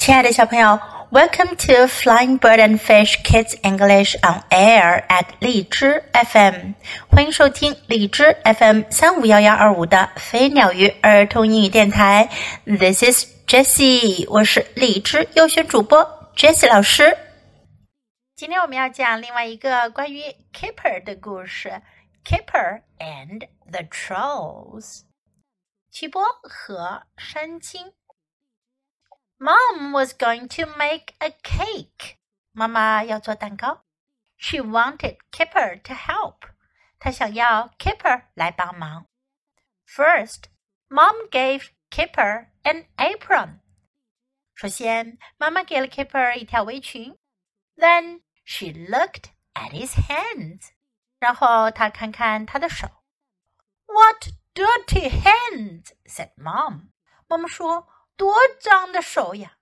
亲爱的小朋友，Welcome to Flying Bird and Fish Kids English on Air at 荔枝 FM，欢迎收听荔枝 FM 三五幺幺二五的飞鸟鱼儿童英语电台。This is Jessie，我是荔枝优选主播 Jessie 老师。今天我们要讲另外一个关于 Kipper 的故事，Kipper and the Trolls，奇波和山精。Mom was going to make a cake. 妈妈要做蛋糕。She wanted Kipper to help. 她想要 Kipper 来帮忙。First, Mom gave Kipper an apron. 首先，妈妈给了 Kipper 一条围裙。Then she looked at his hands. 然后她看看他的手。What dirty hands! said Mom. 妈妈说。 多脏的手呀！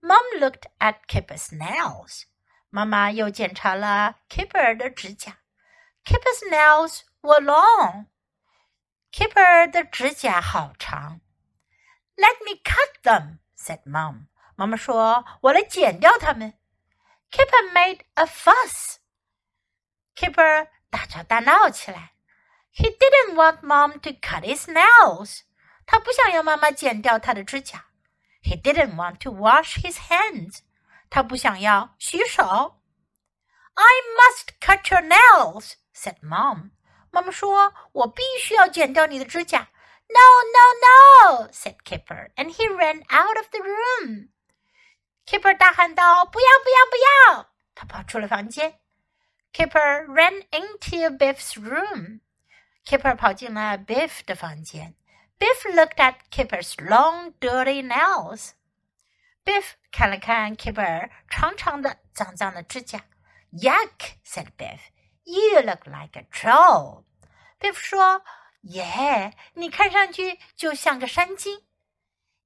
Mom looked at Kipper's nails. 妈妈又检查了 Kipper 的指甲。Kipper's nails were long. Kipper 的指甲好长。Let me cut them, said Mom. 妈妈说：“我来剪掉它们。” Kipper made a fuss. Kipper 大吵大闹起来。He didn't want Mom to cut his nails. 他不想要妈妈剪掉他的指甲。 he didn't want to wash his hands. 他不想要洗手。I must cut your nails, said Mom. 妈妈说：“我必须要剪掉你的指甲。” No, no, no, said Kipper, and he ran out of the room. Kipper 大喊道：“不要，不要，不要！”他跑出了房间。Kipper ran into Biff's room. Kipper 跑进了 Biff 的房间。 Biff looked at Kipper's long, dirty nails. Biff 看了看 Kipper 长长的、脏脏的指甲。Yuck! said Biff. You look like a troll. Biff 说：“耶，你看上去就像个山精。”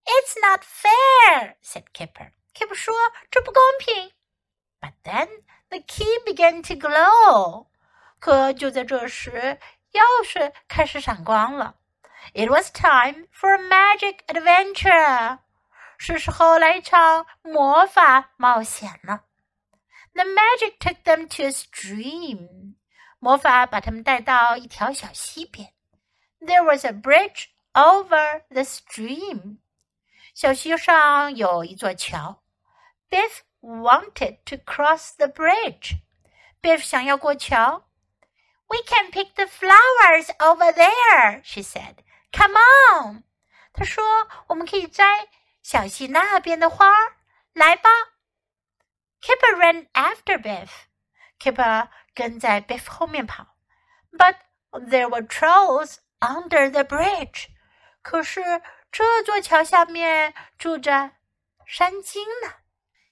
It's not fair, said Kipper. Kipper 说：“这不公平。” But then the key began to glow. 可就在这时，钥匙开始闪光了。 it was time for a magic adventure. 是时候来一场魔法冒险了。The magic took them to a stream. 魔法把他们带到一条小溪边。There was a bridge over the stream. 小溪上有一座桥。Biff wanted to cross the bridge. Biff 想要过桥。We can pick the flowers over there, she said. Come on，他说我们可以摘小溪那边的花儿，来吧。Kipper ran after Biff. Kipper 跟在 Biff 后面跑。But there were trolls under the bridge. 可是这座桥下面住着山精呢。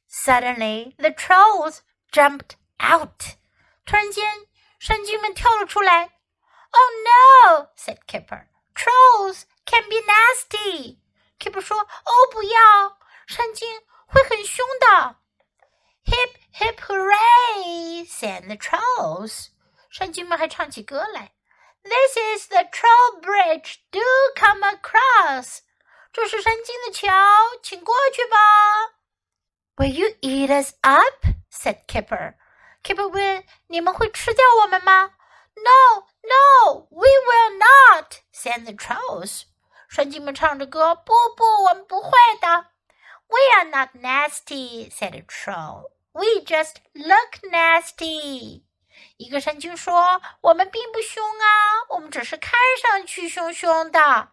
Suddenly the trolls jumped out. 突然间，山精们跳了出来。Oh no! said Kipper. Trolls can be nasty. Kip 说：“哦，不要，山精会很凶的。” Hip hip hooray! sang the trolls. 山精们还唱起歌来。This is the troll bridge. Do come across. 这是山精的桥，请过去吧。Will you eat us up? said Kipper. Kipper 问：“你们会吃掉我们吗？” No, no, we will not," Sang the trolls. 帅鸡们唱着歌：“不不，我们不会的。” We are not nasty," said a troll. "We just look nasty." 一个山精说：“我们并不凶啊，我们只是看上去凶凶的。”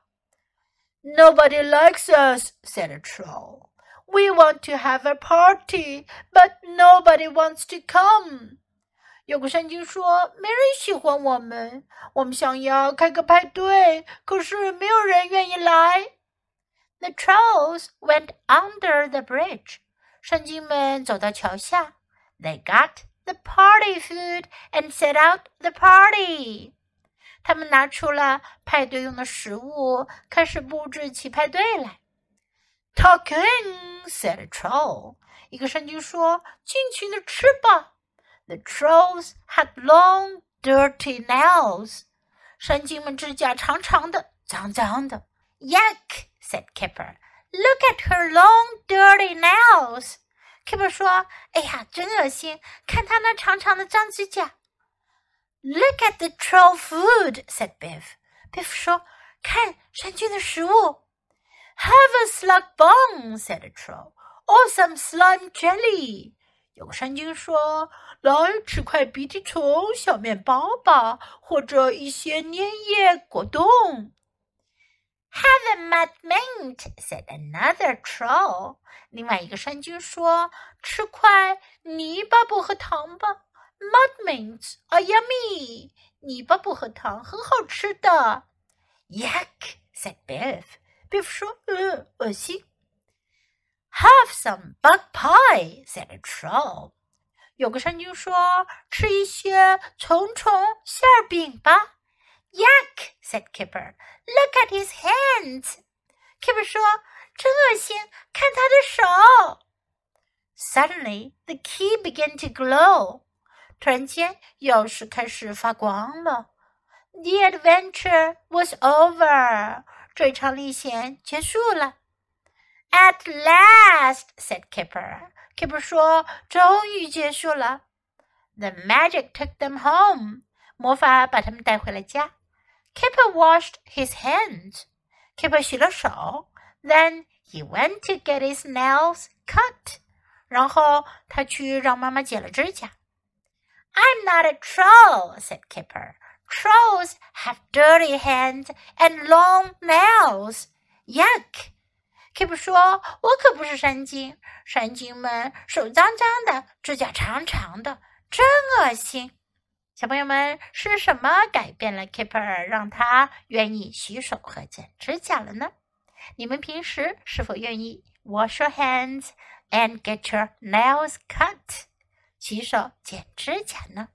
Nobody likes us," said a troll. "We want to have a party, but nobody wants to come." 有个山精说：“没人喜欢我们，我们想要开个派对，可是没有人愿意来。” The trolls went under the bridge. 山精们走到桥下。They got the party food and set out the party. 他们拿出了派对用的食物，开始布置起派对来。Talking said a troll. 一个山精说：“尽情的吃吧。” The trolls had long, dirty nails. 山精们指甲长长的，脏脏的。Yuck! said Kipper. Look at her long, dirty nails. Kipper 说：“哎呀，真恶心！看她那长长的脏指甲。” Look at the troll food, said Biff. Biff 说：“看山精的食物。” Have a slug bone, said a troll, or some slime jelly. 有个山精说：“来吃块鼻涕虫小面包吧，或者一些粘液果冻。” Have a mud mint," said another troll. 另外一个山菌说：“吃块泥巴薄荷糖吧。” Mud mints are yummy. 泥巴薄荷糖很好吃的。Yuck, said Biff. Biff 说：“呃，恶心。” Have some bug pie," said a troll. 有个山菌说：“吃一些虫虫馅饼吧。” Yuck, said Kipper. Look at his hands. Kipper 说：“真恶心，看他的手。” Suddenly, the key began to glow. 突然间，钥匙开始发光了。The adventure was over. 这场历险结束了。at last, said Kipper. Kipper 说：“终于结束了。” The magic took them home. 魔法把他们带回了家。Kipper washed his hands. Kipper 洗了手。Then he went to get his nails cut. 然后他去让妈妈剪了指甲。I'm not a troll, said Kipper. Trolls have dirty hands and long nails. Yuck! Keep 说：“我可不是山精，山精们手脏脏的，指甲长长的，真恶心。”小朋友们，是什么改变了 Kipper，让他愿意洗手和剪指甲了呢？你们平时是否愿意 wash your hands and get your nails cut，洗手剪指甲呢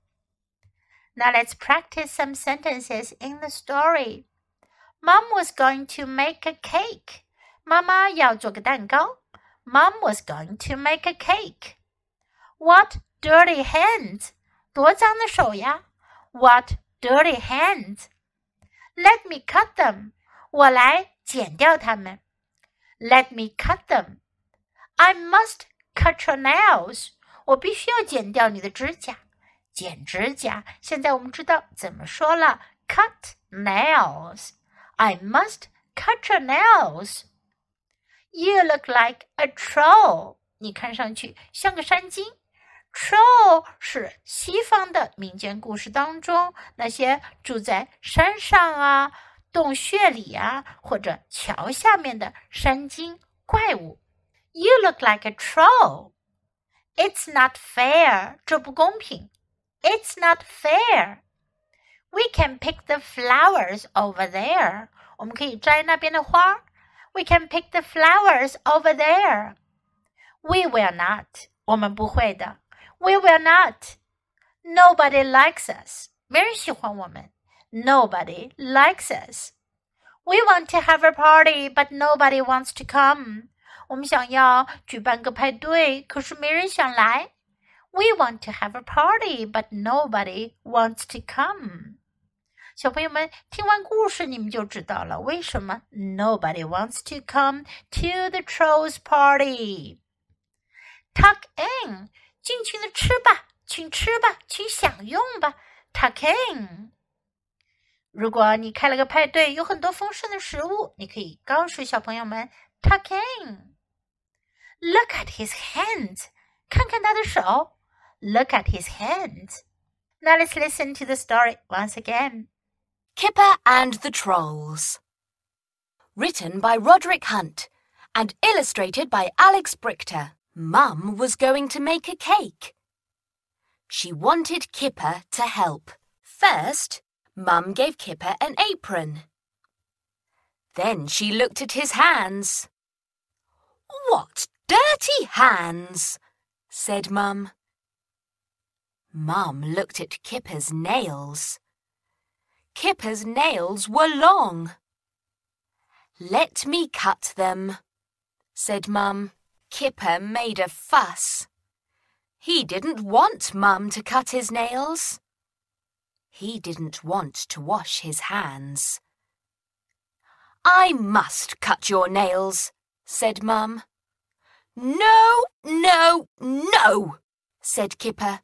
？Now let's practice some sentences in the story. Mom was going to make a cake. 妈妈要做个蛋糕。Mom was going to make a cake. What dirty hands! 多脏的手呀！What dirty hands! Let me cut them. 我来剪掉它们。Let me cut them. I must cut your nails. 我必须要剪掉你的指甲。剪指甲，现在我们知道怎么说了。Cut nails. I must cut your nails. You look like a troll. 你看上去像个山精。Troll 是西方的民间故事当中那些住在山上啊、洞穴里啊或者桥下面的山精怪物。You look like a troll. It's not fair. 这不公平。It's not fair. We can pick the flowers over there. 我们可以摘那边的花。 we can pick the flowers over there. We will not. 我们不会的。We will not. Nobody likes us. 没人喜欢我们。Nobody likes us. We want to have a party, but nobody wants to come. 我们想要举办个派对，可是没人想来。We want to have a party, but nobody wants to come. 小朋友们听完故事，你们就知道了为什么 nobody wants to come to the trolls party. Tuck in，尽情的吃吧，请吃吧，请享用吧。Tuck in。如果你开了个派对，有很多丰盛的食物，你可以告诉小朋友们 tuck in。Look at his hands，看看他的手。Look at his hands。Now let's listen to the story once again. Kipper and the Trolls. Written by Roderick Hunt and illustrated by Alex Brychta. Mum was going to make a cake. She wanted Kipper to help. First, Mum gave Kipper an apron. Then she looked at his hands. What dirty hands, said Mum. Mum looked at Kipper's nails. Kipper's nails were long. Let me cut them, said Mum. Kipper made a fuss. He didn't want Mum to cut his nails. He didn't want to wash his hands. I must cut your nails, said Mum. No, no, no, said Kipper,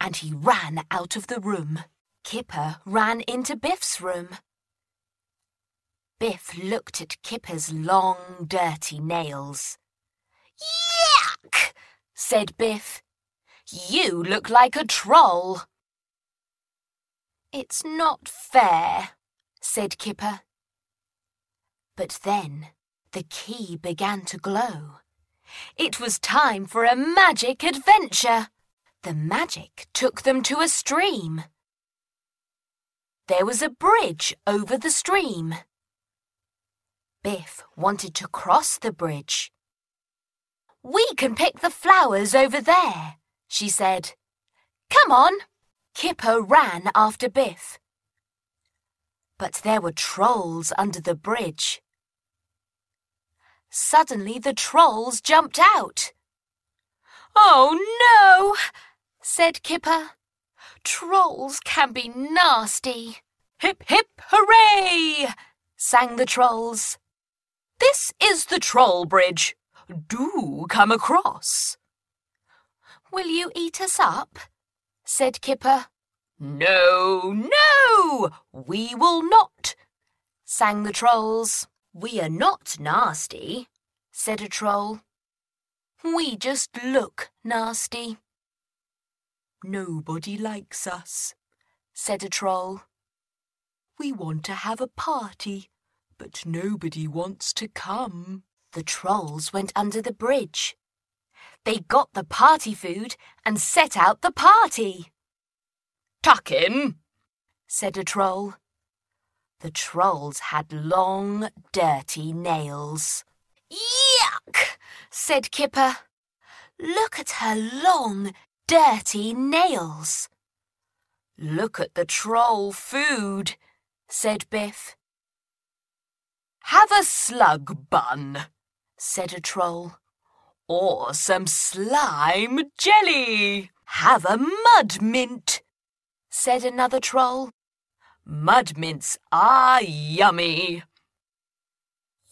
and he ran out of the room. Kipper ran into Biff's room. Biff looked at Kipper's long, dirty nails. Yuck! said Biff. You look like a troll. It's not fair, said Kipper. But then the key began to glow. It was time for a magic adventure. The magic took them to a stream. There was a bridge over the stream. Biff wanted to cross the bridge. We can pick the flowers over there, she said. Come on. Kipper ran after Biff. But there were trolls under the bridge. Suddenly the trolls jumped out. Oh no, said Kipper. Trolls can be nasty. Hip hip hooray, sang the trolls. This is the troll bridge. Do come across. Will you eat us up? said Kipper. No, no, we will not, sang the trolls. We are not nasty, said a troll. We just look nasty. Nobody likes us, said a troll. We want to have a party, but nobody wants to come. The trolls went under the bridge. They got the party food and set out the party. Tuck in, said a troll. The trolls had long, dirty nails. Yuck, said Kipper. Look at her long, dirty nails. Look at the troll food, said Biff. Have a slug bun, said a troll. Or some slime jelly. Have a mud mint, said another troll. Mud mints are yummy.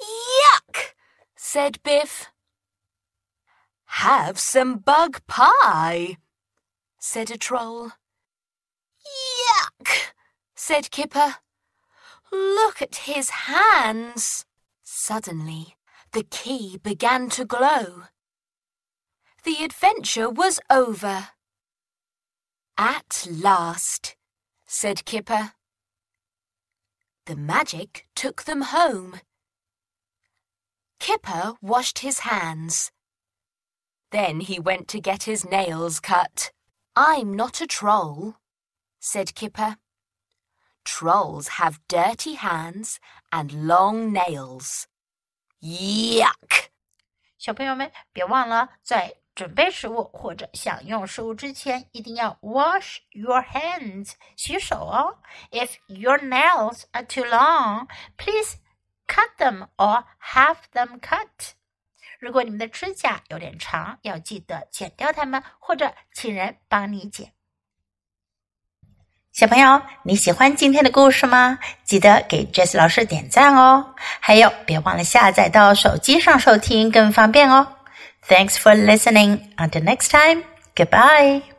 Yuck, said Biff. Have some bug pie, said a troll. Yuck, said Kipper. Look at his hands. Suddenly, the key began to glow. The adventure was over. At last, said Kipper. The magic took them home. Kipper washed his hands. Then he went to get his nails cut. I'm not a troll, said Kipper. Trolls have dirty hands and long nails. Yuck! 小朋友们，别忘了在准备食物或者享用食物之前，一定要 wash your hands 洗手哦。If your nails are too long, please cut them or have them cut. 如果你们的指甲有点长，要记得剪掉它们，或者请人帮你剪。小朋友，你喜欢今天的故事吗？记得给 Jess 老师点赞哦！还有，别忘了下载到手机上收听，更方便哦。Thanks for listening. Until next time, goodbye.